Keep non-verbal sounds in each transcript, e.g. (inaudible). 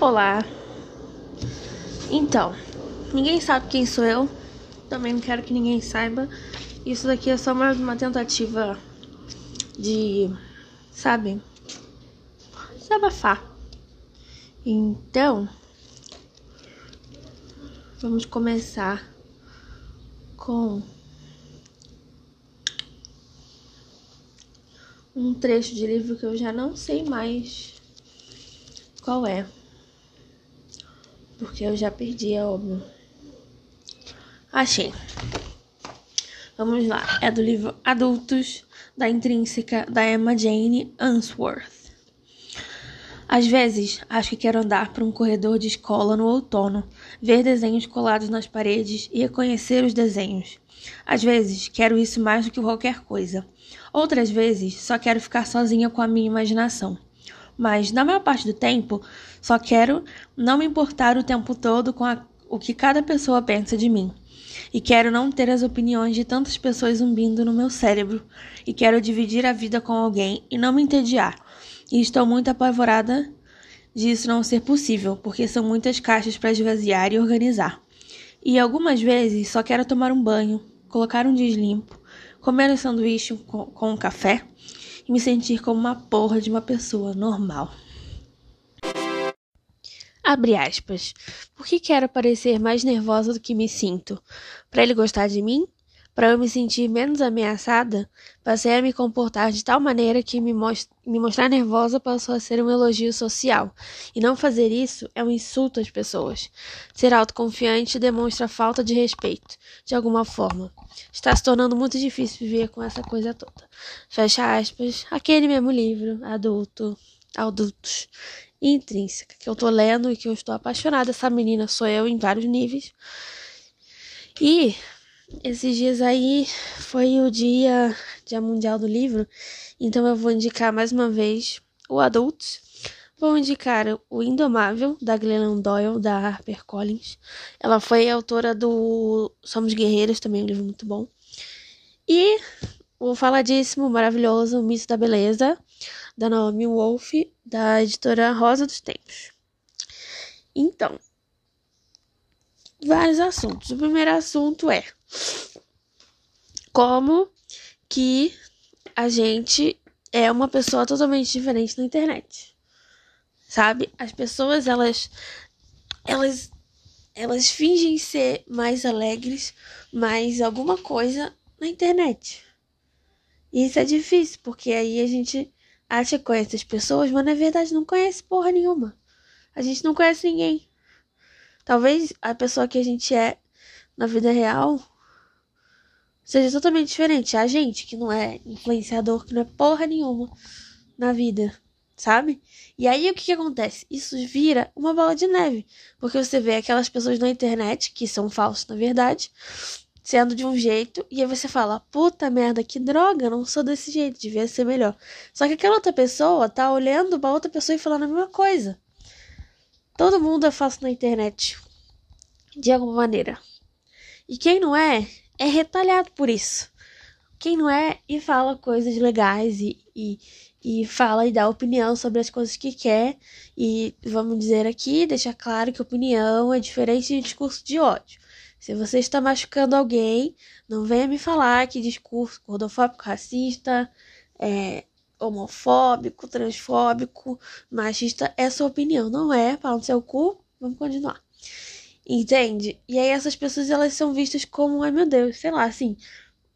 Olá. Então, ninguém sabe quem sou eu. Também não quero que ninguém saiba. Isso daqui é só mais uma tentativa de, sabe, desabafar. Então, vamos começar com um trecho de livro que eu já não sei mais qual é. Porque eu já perdi, é óbvio. Achei. Vamos lá. É do livro Adultos, da Intrínseca, da Emma Jane Answorth. Às vezes, acho que quero andar por um corredor de escola no outono, ver desenhos colados nas paredes e reconhecer os desenhos. Às vezes, quero isso mais do que qualquer coisa. Outras vezes, só quero ficar sozinha com a minha imaginação mas na maior parte do tempo só quero não me importar o tempo todo com a, o que cada pessoa pensa de mim. E quero não ter as opiniões de tantas pessoas zumbindo no meu cérebro. E quero dividir a vida com alguém e não me entediar. E estou muito apavorada disso não ser possível, porque são muitas caixas para esvaziar e organizar. E algumas vezes só quero tomar um banho, colocar um deslimpo, comer um sanduíche com, com um café me sentir como uma porra de uma pessoa normal. Abre aspas. Por que quero parecer mais nervosa do que me sinto? Para ele gostar de mim? Para eu me sentir menos ameaçada? Passei a me comportar de tal maneira que me, most me mostrar nervosa passou a ser um elogio social. E não fazer isso é um insulto às pessoas. Ser autoconfiante demonstra falta de respeito, de alguma forma. Está se tornando muito difícil viver com essa coisa toda. Fecha aspas. Aquele mesmo livro, adulto, adultos, intrínseca, que eu tô lendo e que eu estou apaixonada. Essa menina sou eu em vários níveis. E esses dias aí foi o dia, dia mundial do livro, então eu vou indicar mais uma vez o Adultos. Vou indicar o Indomável, da Glennon Doyle, da HarperCollins. Ela foi autora do Somos Guerreiros, também um livro muito bom. E o faladíssimo, maravilhoso O Mito da Beleza, da Naomi Wolf, da editora Rosa dos Tempos. Então, vários assuntos. O primeiro assunto é como que a gente é uma pessoa totalmente diferente na internet sabe? As pessoas elas elas elas fingem ser mais alegres, mais alguma coisa na internet. E isso é difícil, porque aí a gente acha que conhece as pessoas, mas na verdade não conhece porra nenhuma. A gente não conhece ninguém. Talvez a pessoa que a gente é na vida real seja totalmente diferente. A gente que não é influenciador, que não é porra nenhuma na vida sabe? E aí o que, que acontece? Isso vira uma bola de neve, porque você vê aquelas pessoas na internet que são falsas na verdade, sendo de um jeito, e aí você fala: "Puta merda, que droga, não sou desse jeito, devia ser melhor". Só que aquela outra pessoa tá olhando para outra pessoa e falando a mesma coisa. Todo mundo é falso na internet, de alguma maneira. E quem não é, é retalhado por isso. Quem não é e fala coisas legais e, e, e fala e dá opinião sobre as coisas que quer. E vamos dizer aqui, deixar claro que opinião é diferente de discurso de ódio. Se você está machucando alguém, não venha me falar que discurso gordofóbico, racista, é, homofóbico, transfóbico, machista é sua opinião. Não é, fala no seu cu, vamos continuar. Entende? E aí essas pessoas elas são vistas como, ai meu Deus, sei lá, assim,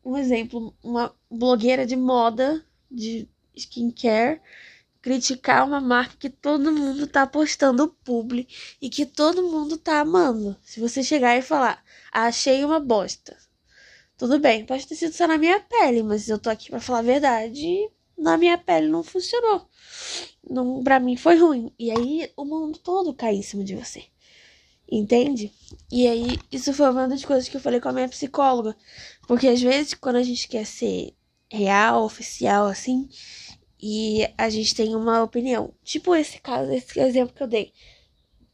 um exemplo, uma blogueira de moda, de skincare criticar uma marca que todo mundo tá postando publi e que todo mundo tá amando. Se você chegar e falar, achei uma bosta. Tudo bem, pode ter sido só na minha pele, mas eu tô aqui para falar a verdade. Na minha pele não funcionou. Não, pra mim foi ruim. E aí o mundo todo cai em cima de você. Entende? E aí, isso foi uma das coisas que eu falei com a minha psicóloga. Porque às vezes, quando a gente quer ser real, oficial, assim, e a gente tem uma opinião. Tipo esse caso, esse exemplo que eu dei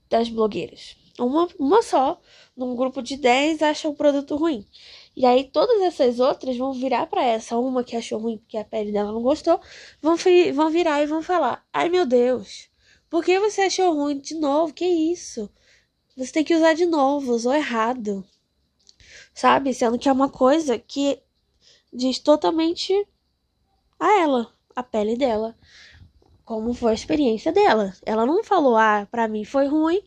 das blogueiras. Uma, uma só, num grupo de 10, acha um produto ruim. E aí todas essas outras vão virar para essa, uma que achou ruim porque a pele dela não gostou, vão, vão virar e vão falar: "Ai meu Deus, Por que você achou ruim de novo? Que isso? Você tem que usar de novo, usou errado. Sabe? Sendo que é uma coisa que diz totalmente a ela, a pele dela. Como foi a experiência dela. Ela não falou, ah, pra mim foi ruim,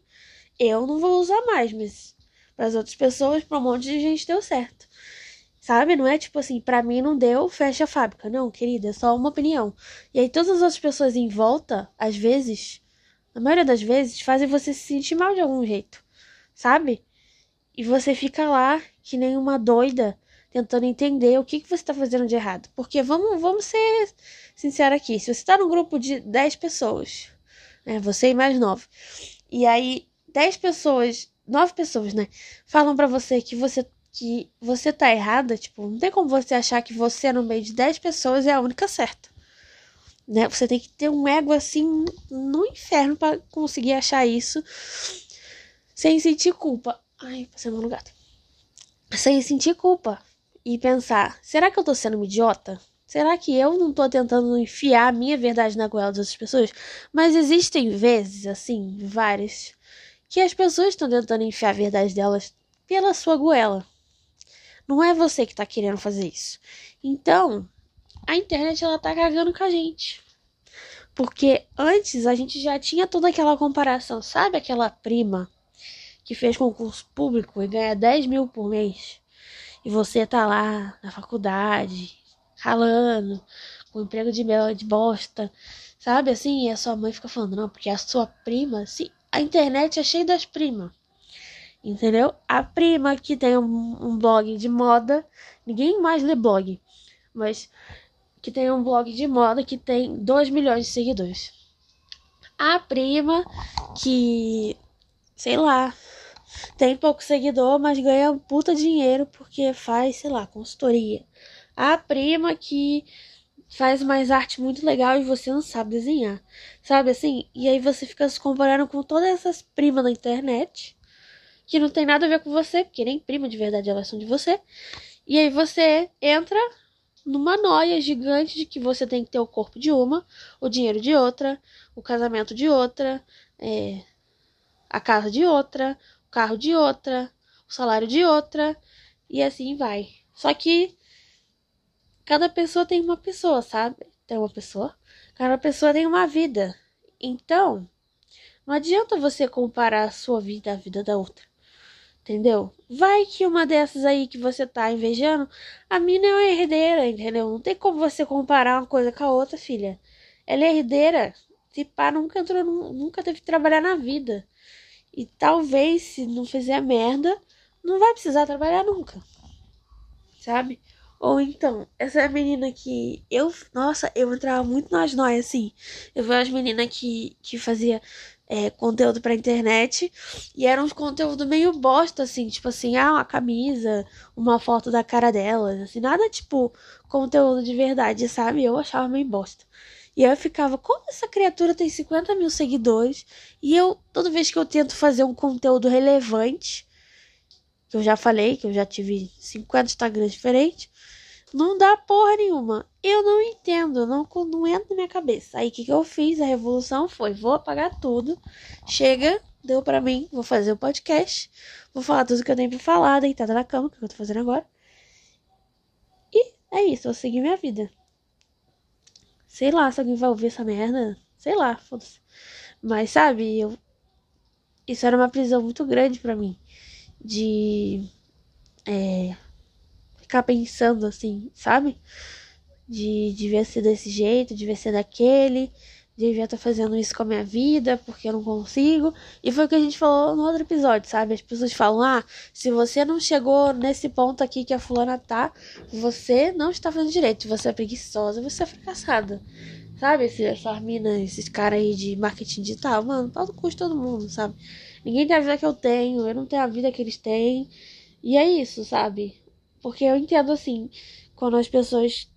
eu não vou usar mais, mas para as outras pessoas, para um monte de gente deu certo. Sabe? Não é tipo assim, para mim não deu, fecha a fábrica. Não, querida, é só uma opinião. E aí todas as outras pessoas em volta, às vezes, na maioria das vezes, fazem você se sentir mal de algum jeito. Sabe? E você fica lá que nem uma doida tentando entender o que, que você está fazendo de errado. Porque vamos, vamos ser sinceros aqui. Se você está num grupo de 10 pessoas, né? Você e mais 9. E aí, 10 pessoas, 9 pessoas, né? Falam para você que você que você tá errada, tipo, não tem como você achar que você no meio de 10 pessoas é a única certa. Né? Você tem que ter um ego assim no inferno para conseguir achar isso sem sentir culpa. Ai, passei no lugar. Sem sentir culpa e pensar: será que eu tô sendo uma idiota? Será que eu não tô tentando enfiar a minha verdade na goela das outras pessoas? Mas existem vezes, assim, várias, que as pessoas estão tentando enfiar a verdade delas pela sua goela. Não é você que tá querendo fazer isso. Então, a internet ela tá cagando com a gente. Porque antes a gente já tinha toda aquela comparação, sabe aquela prima que fez concurso público e ganha 10 mil por mês? E você tá lá na faculdade, ralando, com emprego de mel de bosta, sabe assim? E a sua mãe fica falando, não, porque a sua prima, sim, a internet é cheia das primas entendeu? A prima que tem um, um, blog de moda, ninguém mais lê blog, mas que tem um blog de moda que tem 2 milhões de seguidores. A prima que, sei lá, tem pouco seguidor, mas ganha um puta dinheiro porque faz, sei lá, consultoria. A prima que faz mais arte muito legal e você não sabe desenhar. Sabe assim? E aí você fica se comparando com todas essas primas na internet que não tem nada a ver com você, porque nem prima de verdade elas são de você. E aí você entra numa noia gigante de que você tem que ter o corpo de uma, o dinheiro de outra, o casamento de outra, é, a casa de outra, o carro de outra, o salário de outra, e assim vai. Só que cada pessoa tem uma pessoa, sabe? Tem uma pessoa. Cada pessoa tem uma vida. Então, não adianta você comparar a sua vida à vida da outra. Entendeu? Vai que uma dessas aí que você tá invejando, a mina é uma herdeira, entendeu? Não tem como você comparar uma coisa com a outra, filha. Ela é herdeira. Se pá, nunca entrou, nunca teve que trabalhar na vida. E talvez, se não fizer merda, não vai precisar trabalhar nunca. Sabe? Ou então, essa menina que eu, nossa, eu entrava muito nas noias assim. Eu vi umas meninas que, que fazia é, conteúdo pra internet. E era uns conteúdo meio bosta, assim, tipo assim, ah, uma camisa, uma foto da cara delas, assim, nada tipo conteúdo de verdade, sabe? Eu achava meio bosta. E aí eu ficava, como essa criatura tem 50 mil seguidores? E eu, toda vez que eu tento fazer um conteúdo relevante, que eu já falei, que eu já tive 50 Instagrams diferentes, não dá porra nenhuma. Eu não entendo, não, não entra na minha cabeça. Aí o que, que eu fiz? A revolução foi: vou apagar tudo. Chega, deu pra mim, vou fazer o um podcast. Vou falar tudo que eu tenho pra falar, deitada na cama, que eu tô fazendo agora. E é isso, vou seguir minha vida. Sei lá se alguém vai ouvir essa merda. Sei lá, foda-se. Mas sabe, eu. Isso era uma prisão muito grande para mim. De. É ficar pensando assim, sabe? De devia ser desse jeito, devia ser daquele, devia estar tá fazendo isso com a minha vida, porque eu não consigo. E foi o que a gente falou no outro episódio, sabe? As pessoas falam: ah, se você não chegou nesse ponto aqui que a fulana tá, você não está fazendo direito, você é preguiçosa, você é fracassada. Sabe? Essas minas, esses caras aí de marketing digital, mano, pau do custo todo mundo, sabe? Ninguém tem a vida que eu tenho, eu não tenho a vida que eles têm. E é isso, sabe? Porque eu entendo assim, quando as pessoas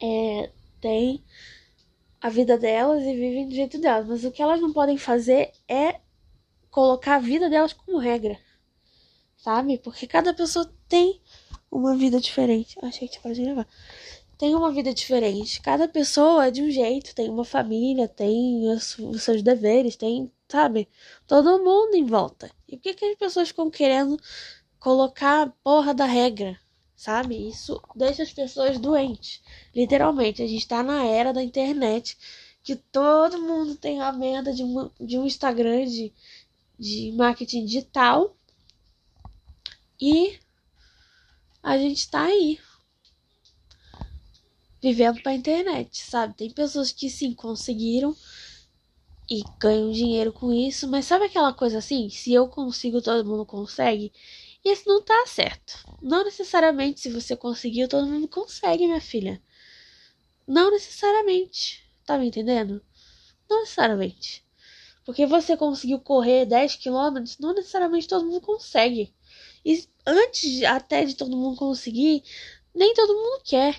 é, têm a vida delas e vivem do jeito delas. Mas o que elas não podem fazer é colocar a vida delas como regra. Sabe? Porque cada pessoa tem uma vida diferente. Achei que tinha parado de gravar. tem uma vida diferente. Cada pessoa é de um jeito, tem uma família, tem os, os seus deveres, tem, sabe? Todo mundo em volta. E por que, que as pessoas ficam querendo colocar a porra da regra? Sabe? Isso deixa as pessoas doentes. Literalmente, a gente tá na era da internet que todo mundo tem a merda de, de um Instagram de, de marketing digital. E a gente tá aí vivendo pra internet, sabe? Tem pessoas que sim conseguiram e ganham dinheiro com isso, mas sabe aquela coisa assim? Se eu consigo, todo mundo consegue? Isso não tá certo. Não necessariamente se você conseguiu, todo mundo consegue, minha filha. Não necessariamente. Tá me entendendo? Não necessariamente. Porque você conseguiu correr 10 quilômetros, não necessariamente todo mundo consegue. E antes até de todo mundo conseguir, nem todo mundo quer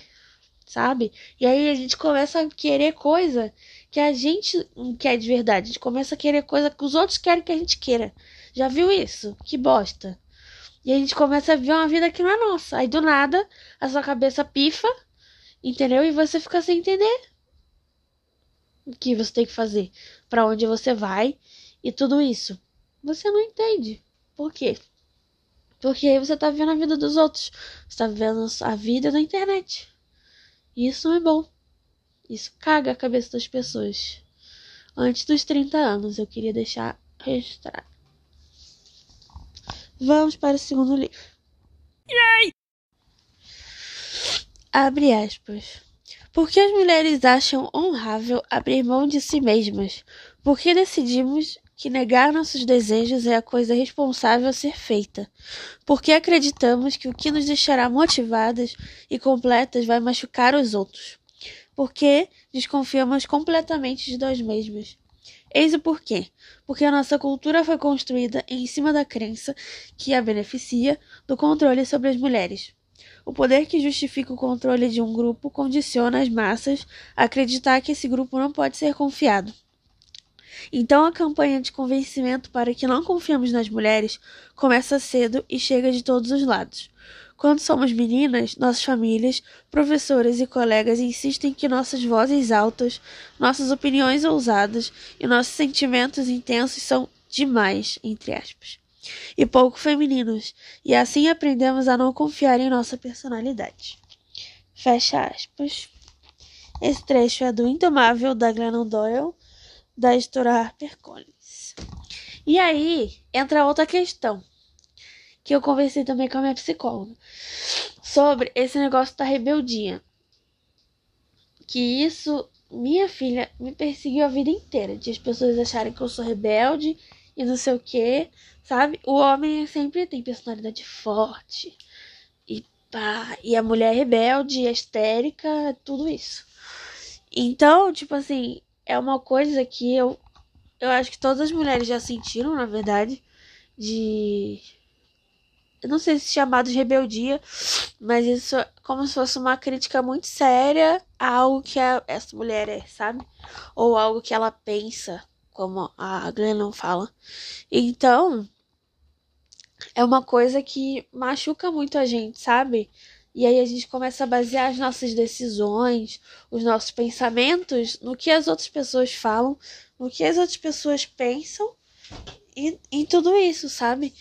sabe? E aí a gente começa a querer coisa que a gente não quer de verdade. A gente começa a querer coisa que os outros querem que a gente queira. Já viu isso? Que bosta. E a gente começa a viver uma vida que não é nossa. Aí do nada, a sua cabeça pifa, entendeu? E você fica sem entender o que você tem que fazer, para onde você vai e tudo isso. Você não entende. Por quê? Porque aí você tá vivendo a vida dos outros. Você tá vivendo a vida na internet. Isso não é bom. Isso caga a cabeça das pessoas. Antes dos 30 anos, eu queria deixar registrado. Vamos para o segundo livro. Yay! Abre aspas. Por que as mulheres acham honrável abrir mão de si mesmas? Por que decidimos que negar nossos desejos é a coisa responsável a ser feita? Porque acreditamos que o que nos deixará motivadas e completas vai machucar os outros? Porque desconfiamos completamente de nós mesmas? Eis o porquê. Porque a nossa cultura foi construída em cima da crença que a beneficia do controle sobre as mulheres. O poder que justifica o controle de um grupo condiciona as massas a acreditar que esse grupo não pode ser confiado. Então a campanha de convencimento para que não confiemos nas mulheres começa cedo e chega de todos os lados. Quando somos meninas, nossas famílias, professoras e colegas insistem que nossas vozes altas, nossas opiniões ousadas e nossos sentimentos intensos são demais, entre aspas, e pouco femininos, e assim aprendemos a não confiar em nossa personalidade. Fecha aspas. Esse trecho é do Indomável da Glennon Doyle, da editora HarperCollins. E aí entra outra questão que eu conversei também com a minha psicóloga sobre esse negócio da rebeldia. Que isso, minha filha, me perseguiu a vida inteira. De as pessoas acharem que eu sou rebelde e não sei o que, sabe? O homem sempre tem personalidade forte. E pá, e a mulher rebelde, histérica, tudo isso. Então, tipo assim, é uma coisa que eu eu acho que todas as mulheres já sentiram, na verdade, de eu não sei se chamado de rebeldia, mas isso é como se fosse uma crítica muito séria a algo que a, essa mulher é, sabe? Ou algo que ela pensa, como a Glennon fala. Então, é uma coisa que machuca muito a gente, sabe? E aí a gente começa a basear as nossas decisões, os nossos pensamentos no que as outras pessoas falam, no que as outras pessoas pensam e em tudo isso, sabe?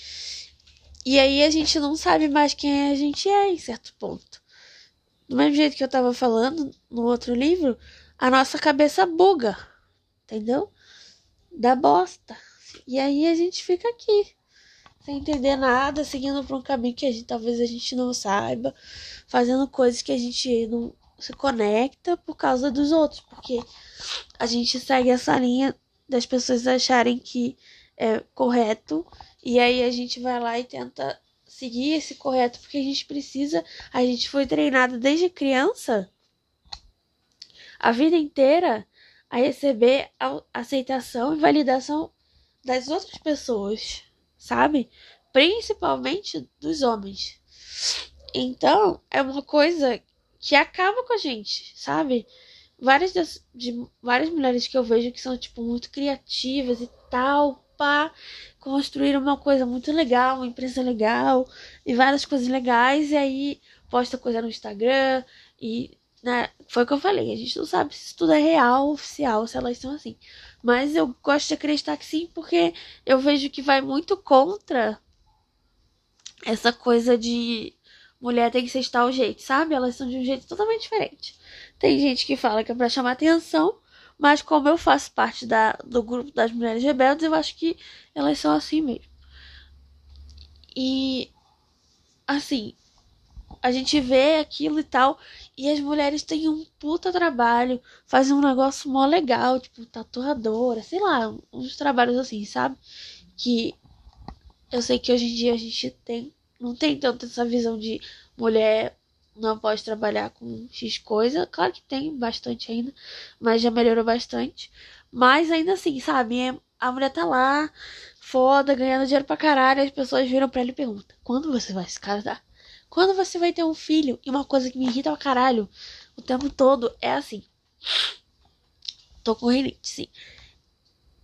E aí a gente não sabe mais quem a gente é em certo ponto. Do mesmo jeito que eu tava falando no outro livro, a nossa cabeça buga, entendeu? Da bosta. E aí a gente fica aqui sem entender nada, seguindo por um caminho que a gente, talvez a gente não saiba, fazendo coisas que a gente não se conecta por causa dos outros, porque a gente segue essa linha das pessoas acharem que é correto e aí a gente vai lá e tenta seguir esse correto porque a gente precisa, a gente foi treinado desde criança a vida inteira a receber a aceitação e validação das outras pessoas sabe? Principalmente dos homens. Então, é uma coisa que acaba com a gente, sabe? Várias, de, várias mulheres que eu vejo que são, tipo, muito criativas e tal, pá, construíram uma coisa muito legal, uma empresa legal, e várias coisas legais, e aí posta coisa no Instagram, e né, foi o que eu falei, a gente não sabe se tudo é real, oficial, se elas são assim. Mas eu gosto de acreditar que sim, porque eu vejo que vai muito contra essa coisa de mulher tem que ser de tal jeito, sabe? Elas são de um jeito totalmente diferente. Tem gente que fala que é pra chamar atenção, mas como eu faço parte da, do grupo das mulheres rebeldes, eu acho que elas são assim mesmo. E assim, a gente vê aquilo e tal, e as mulheres têm um puta trabalho, fazem um negócio mó legal, tipo tatuadora, sei lá, uns trabalhos assim, sabe? Que eu sei que hoje em dia a gente tem, não tem tanto essa visão de mulher não pode trabalhar com X coisa. Claro que tem bastante ainda, mas já melhorou bastante. Mas ainda assim, sabe? É, a mulher tá lá, foda, ganhando dinheiro pra caralho. As pessoas viram pra ele e perguntam: quando você vai se casar? Quando você vai ter um filho? E uma coisa que me irrita pra caralho o tempo todo é assim. Tô com rinite, sim.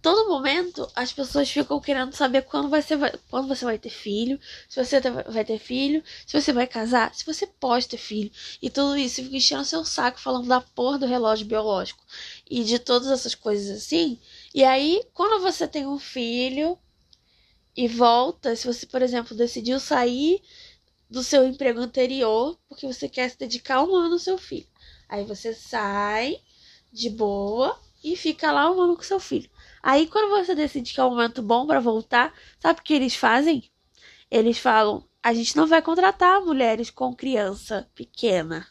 Todo momento as pessoas ficam querendo saber quando você vai, quando você vai ter filho, se você vai ter filho, se você vai casar, se você pode ter filho. E tudo isso fica enchendo seu saco falando da porra do relógio biológico e de todas essas coisas assim. E aí, quando você tem um filho e volta, se você, por exemplo, decidiu sair do seu emprego anterior porque você quer se dedicar um ano ao seu filho. Aí você sai de boa e fica lá um ano com seu filho. Aí quando você decide que é um momento bom para voltar, sabe o que eles fazem? Eles falam: a gente não vai contratar mulheres com criança pequena.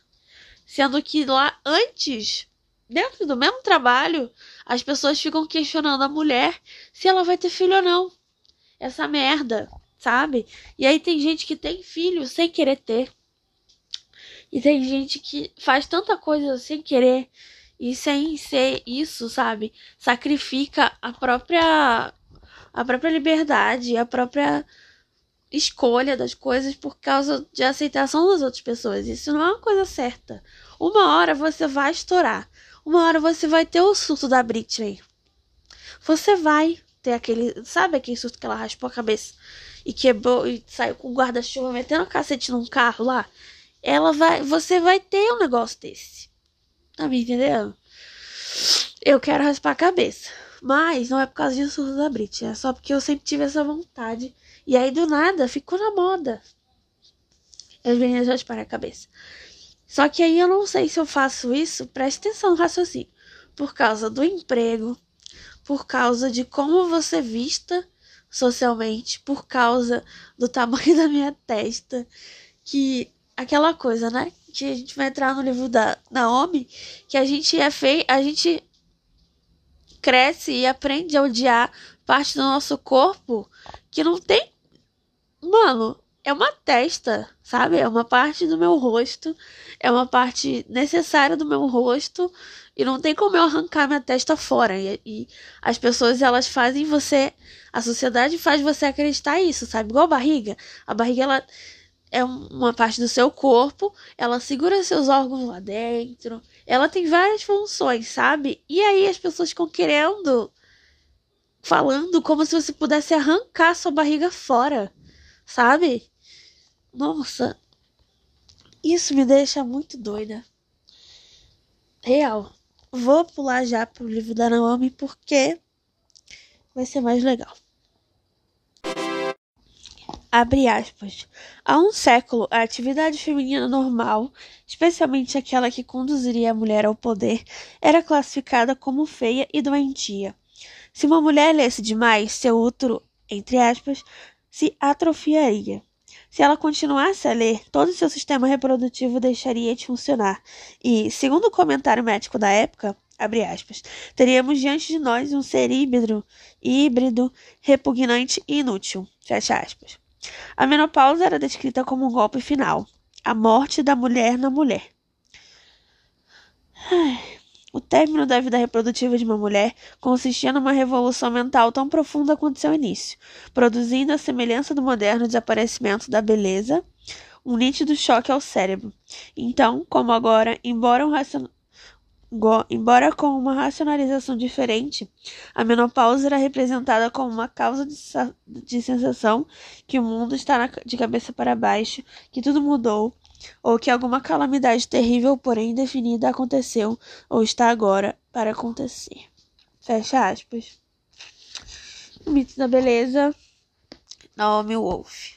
Sendo que lá antes, dentro do mesmo trabalho, as pessoas ficam questionando a mulher se ela vai ter filho ou não. Essa merda sabe? E aí tem gente que tem filho sem querer ter. E tem gente que faz tanta coisa sem querer e sem ser isso, sabe? Sacrifica a própria a própria liberdade, a própria escolha das coisas por causa de aceitação das outras pessoas. Isso não é uma coisa certa. Uma hora você vai estourar. Uma hora você vai ter o surto da Britney. Você vai ter aquele, sabe aquele surto que ela raspou a cabeça? e quebrou e saiu com o guarda-chuva metendo a cacete num carro lá, ela vai, você vai ter um negócio desse. Tá me entendendo? Eu quero raspar a cabeça. Mas não é por causa disso da Brit, é só porque eu sempre tive essa vontade. E aí do nada ficou na moda. As meninas raspar a cabeça. Só que aí eu não sei se eu faço isso, preste atenção no raciocínio. Por causa do emprego, por causa de como você vista socialmente por causa do tamanho (laughs) da minha testa. Que aquela coisa, né? Que a gente vai entrar no livro da Naomi, que a gente é feio, a gente cresce e aprende a odiar parte do nosso corpo que não tem. Mano, é uma testa, sabe? É uma parte do meu rosto, é uma parte necessária do meu rosto e não tem como eu arrancar minha testa fora. E, e, as pessoas, elas fazem você. A sociedade faz você acreditar isso, sabe? Igual a barriga. A barriga, ela é uma parte do seu corpo, ela segura seus órgãos lá dentro. Ela tem várias funções, sabe? E aí as pessoas ficam querendo. Falando como se você pudesse arrancar sua barriga fora, sabe? Nossa, isso me deixa muito doida. Real vou pular já pro livro da Naomi porque vai ser mais legal. Aspas. Há um século, a atividade feminina normal, especialmente aquela que conduziria a mulher ao poder, era classificada como feia e doentia. Se uma mulher lesse demais, seu útero, entre aspas, se atrofiaria. Se ela continuasse a ler, todo o seu sistema reprodutivo deixaria de funcionar. E, segundo o comentário médico da época, aspas, teríamos diante de nós um ser híbrido, híbrido, repugnante e inútil. A menopausa era descrita como um golpe final, a morte da mulher na mulher. O término da vida reprodutiva de uma mulher consistia numa revolução mental tão profunda quanto seu início, produzindo a semelhança do moderno desaparecimento da beleza, um nítido choque ao cérebro. Então, como agora, embora, um. Embora com uma racionalização diferente, a menopausa era representada como uma causa de, de sensação que o mundo está de cabeça para baixo, que tudo mudou, ou que alguma calamidade terrível, porém indefinida, aconteceu ou está agora para acontecer. Fecha aspas. O mito da beleza, Naomi Wolf.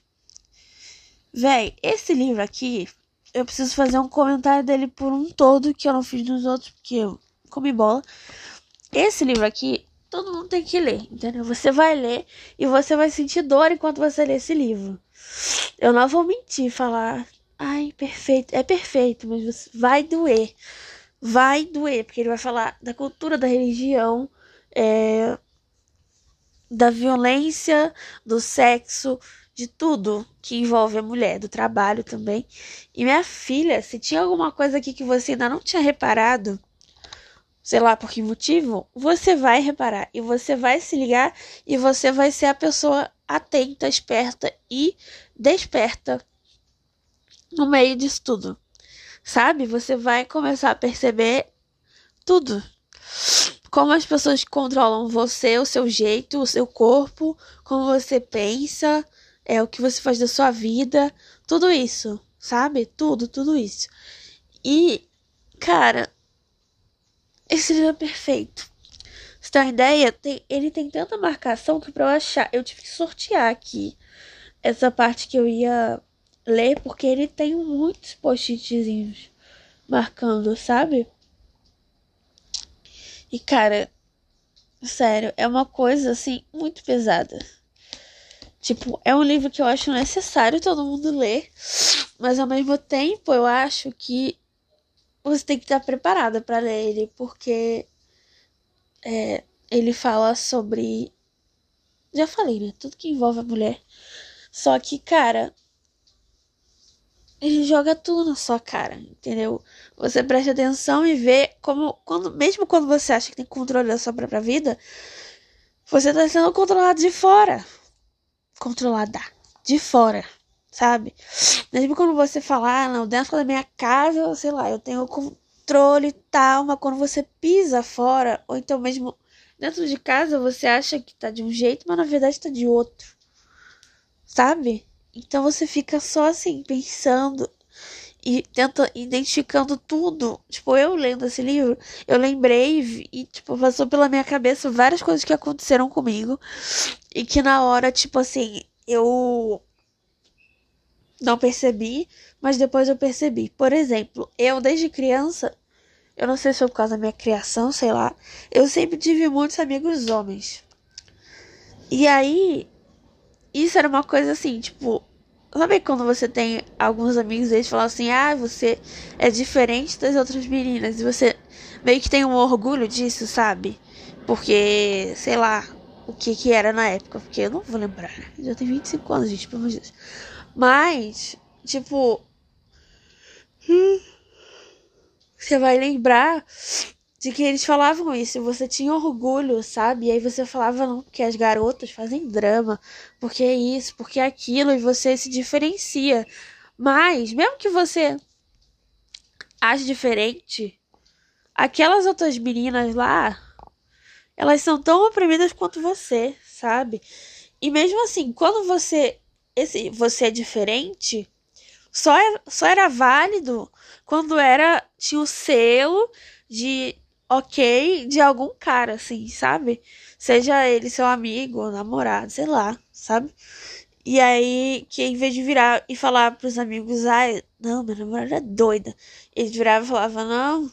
Véi, esse livro aqui, eu preciso fazer um comentário dele por um todo, que eu não fiz nos outros, porque eu comi bola. Esse livro aqui, todo mundo tem que ler, entendeu? Você vai ler e você vai sentir dor enquanto você lê esse livro. Eu não vou mentir, falar, ai, perfeito, é perfeito, mas você vai doer. Vai doer, porque ele vai falar da cultura da religião, é, da violência, do sexo, de tudo que envolve a mulher, do trabalho também. E minha filha, se tinha alguma coisa aqui que você ainda não tinha reparado, sei lá por que motivo, você vai reparar e você vai se ligar e você vai ser a pessoa atenta, esperta e desperta no meio disso tudo. Sabe? Você vai começar a perceber tudo. Como as pessoas controlam você, o seu jeito, o seu corpo, como você pensa, é o que você faz da sua vida, tudo isso, sabe? Tudo, tudo isso. E, cara, esse livro é perfeito. Você tem uma ideia? Tem, ele tem tanta marcação que pra eu achar, eu tive que sortear aqui essa parte que eu ia ler, porque ele tem muitos post-itzinhos marcando, sabe? E cara, sério, é uma coisa assim muito pesada. Tipo, é um livro que eu acho necessário todo mundo ler, mas ao mesmo tempo eu acho que você tem que estar preparada para ler ele, porque é, ele fala sobre. Já falei, né? Tudo que envolve a mulher. Só que, cara, ele joga tudo na sua cara, entendeu? Você presta atenção e vê como, quando, mesmo quando você acha que tem controle da sua própria vida, você tá sendo controlado de fora. Controlada de fora sabe? Mesmo quando você fala, ah, não, dentro da minha casa, sei lá, eu tenho controle e tal, mas quando você pisa fora, ou então mesmo dentro de casa, você acha que tá de um jeito, mas na verdade tá de outro, sabe? Então você fica só assim, pensando e tenta identificando tudo. Tipo, eu lendo esse livro, eu lembrei e, tipo, passou pela minha cabeça várias coisas que aconteceram comigo e que na hora, tipo assim, eu não percebi, mas depois eu percebi. Por exemplo, eu desde criança, eu não sei se foi por causa da minha criação, sei lá, eu sempre tive muitos amigos homens. E aí, isso era uma coisa assim, tipo, sabe quando você tem alguns amigos eles falam assim: "Ah, você é diferente das outras meninas" e você meio que tem um orgulho disso, sabe? Porque, sei lá, o que que era na época, porque eu não vou lembrar. Né? Já tem 25 anos, gente, pelo amor de Deus. Mas, tipo. Você vai lembrar de que eles falavam isso, você tinha orgulho, sabe? E aí você falava, não, porque as garotas fazem drama, porque é isso, porque é aquilo, e você se diferencia. Mas, mesmo que você ache diferente, aquelas outras meninas lá, elas são tão oprimidas quanto você, sabe? E mesmo assim, quando você esse você é diferente só, é, só era válido quando era tinha o selo de ok de algum cara, assim, sabe? Seja ele seu amigo, namorado, sei lá, sabe? E aí, que em vez de virar e falar pros amigos, ai, não, minha namorada é doida. Eles viravam e falavam, não,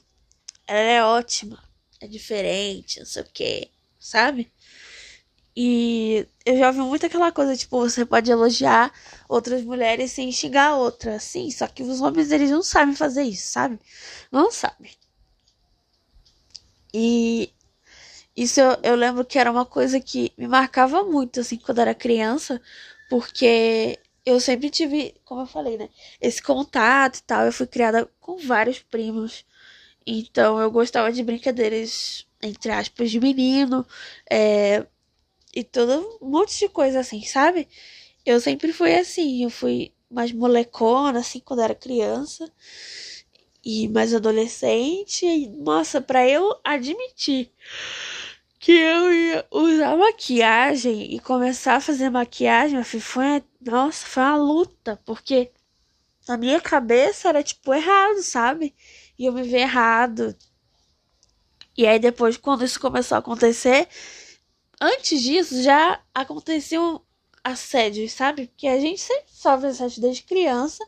ela é ótima, é diferente, não sei o que, sabe? E eu já ouvi muito aquela coisa, tipo, você pode elogiar outras mulheres sem xingar outra, sim, só que os homens, eles não sabem fazer isso, sabe? Não sabem. E isso eu, eu lembro que era uma coisa que me marcava muito, assim, quando era criança, porque eu sempre tive, como eu falei, né, esse contato e tal, eu fui criada com vários primos, então eu gostava de brincadeiras, entre aspas, de menino, é e todo um monte de coisa assim, sabe? Eu sempre fui assim, eu fui mais molecona, assim, quando era criança. E mais adolescente. E, nossa, pra eu admitir que eu ia usar maquiagem e começar a fazer maquiagem, foi, nossa, foi uma luta, porque na minha cabeça era tipo errado, sabe? E eu me vi errado. E aí depois, quando isso começou a acontecer, antes disso já aconteciam assédios, sabe? Porque a gente sempre sofre assédio desde criança.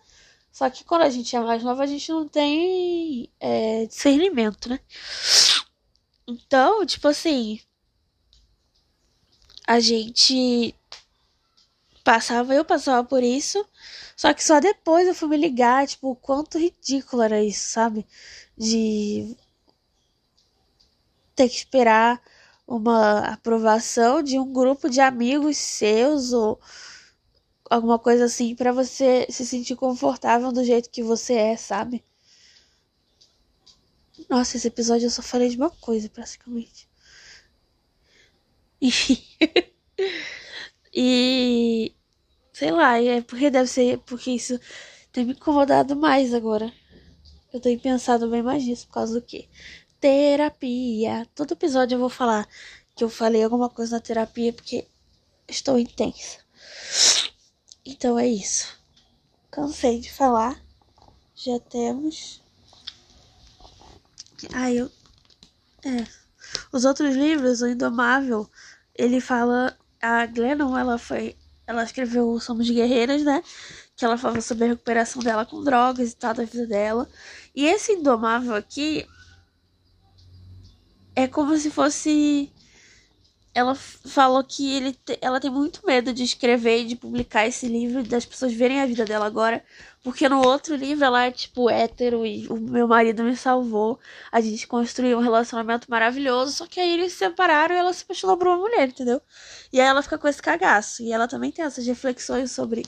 Só que quando a gente é mais nova, a gente não tem é, discernimento, né? Então, tipo assim, a gente passava, eu passava por isso, só que só depois eu fui me ligar, tipo, o quanto ridículo era isso, sabe? De ter que esperar uma aprovação de um grupo de amigos seus ou alguma coisa assim para você se sentir confortável do jeito que você é, sabe? Nossa, esse episódio eu só falei de uma coisa, praticamente. E, (laughs) sei lá, é porque deve ser porque isso tem me incomodado mais agora. Eu tenho pensado bem mais nisso por causa do quê? Terapia. Todo episódio eu vou falar que eu falei alguma coisa na terapia porque estou intensa. Então é isso. Cansei de falar. Já temos. Ah, eu. É. Os outros livros, o Indomável, ele fala a Glennon, ela foi. Ela escreveu Somos Guerreiras, né? Que ela fala sobre a recuperação dela com drogas e tal, da vida dela. E esse Indomável aqui é como se fosse ela falou que ele te, ela tem muito medo de escrever e de publicar esse livro das pessoas verem a vida dela agora, porque no outro livro ela é tipo hétero e o meu marido me salvou, a gente construiu um relacionamento maravilhoso, só que aí eles se separaram e ela se apaixonou por uma mulher, entendeu? E aí ela fica com esse cagaço, e ela também tem essas reflexões sobre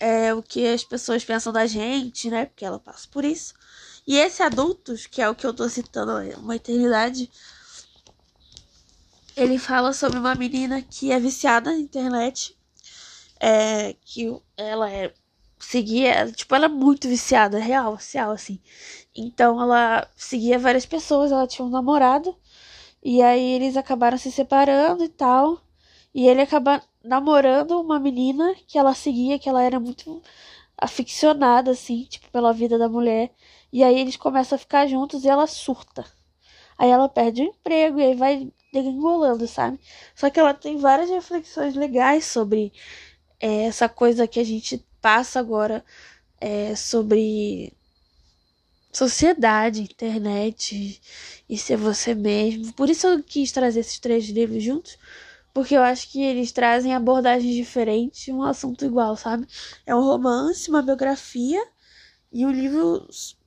é, o que as pessoas pensam da gente, né? Porque ela passa por isso. E esse Adultos, que é o que eu tô citando, uma eternidade, ele fala sobre uma menina que é viciada na internet. É, que ela é seguia, tipo, ela é muito viciada, real, real, assim. Então ela seguia várias pessoas, ela tinha um namorado, e aí eles acabaram se separando e tal. E ele acaba namorando uma menina que ela seguia, que ela era muito aficionada, assim, tipo, pela vida da mulher. E aí eles começam a ficar juntos e ela surta. Aí ela perde o emprego e aí vai degringolando, sabe? Só que ela tem várias reflexões legais sobre é, essa coisa que a gente passa agora é, sobre sociedade, internet e ser você mesmo. Por isso eu quis trazer esses três livros juntos, porque eu acho que eles trazem abordagens diferentes um assunto igual, sabe? É um romance, uma biografia e um livro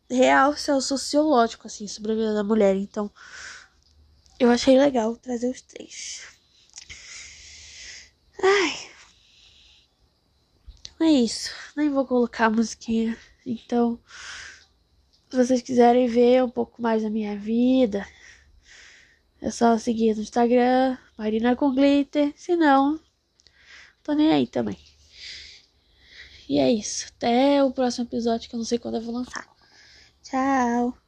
real, sociológico, assim, sobre a vida da mulher. Então, eu achei legal trazer os três. Ai. É isso. Nem vou colocar a musiquinha. Então, se vocês quiserem ver um pouco mais da minha vida, é só seguir no Instagram, Marina com Glitter. Se não, tô nem aí também. E é isso. Até o próximo episódio que eu não sei quando eu vou lançar. Tchau!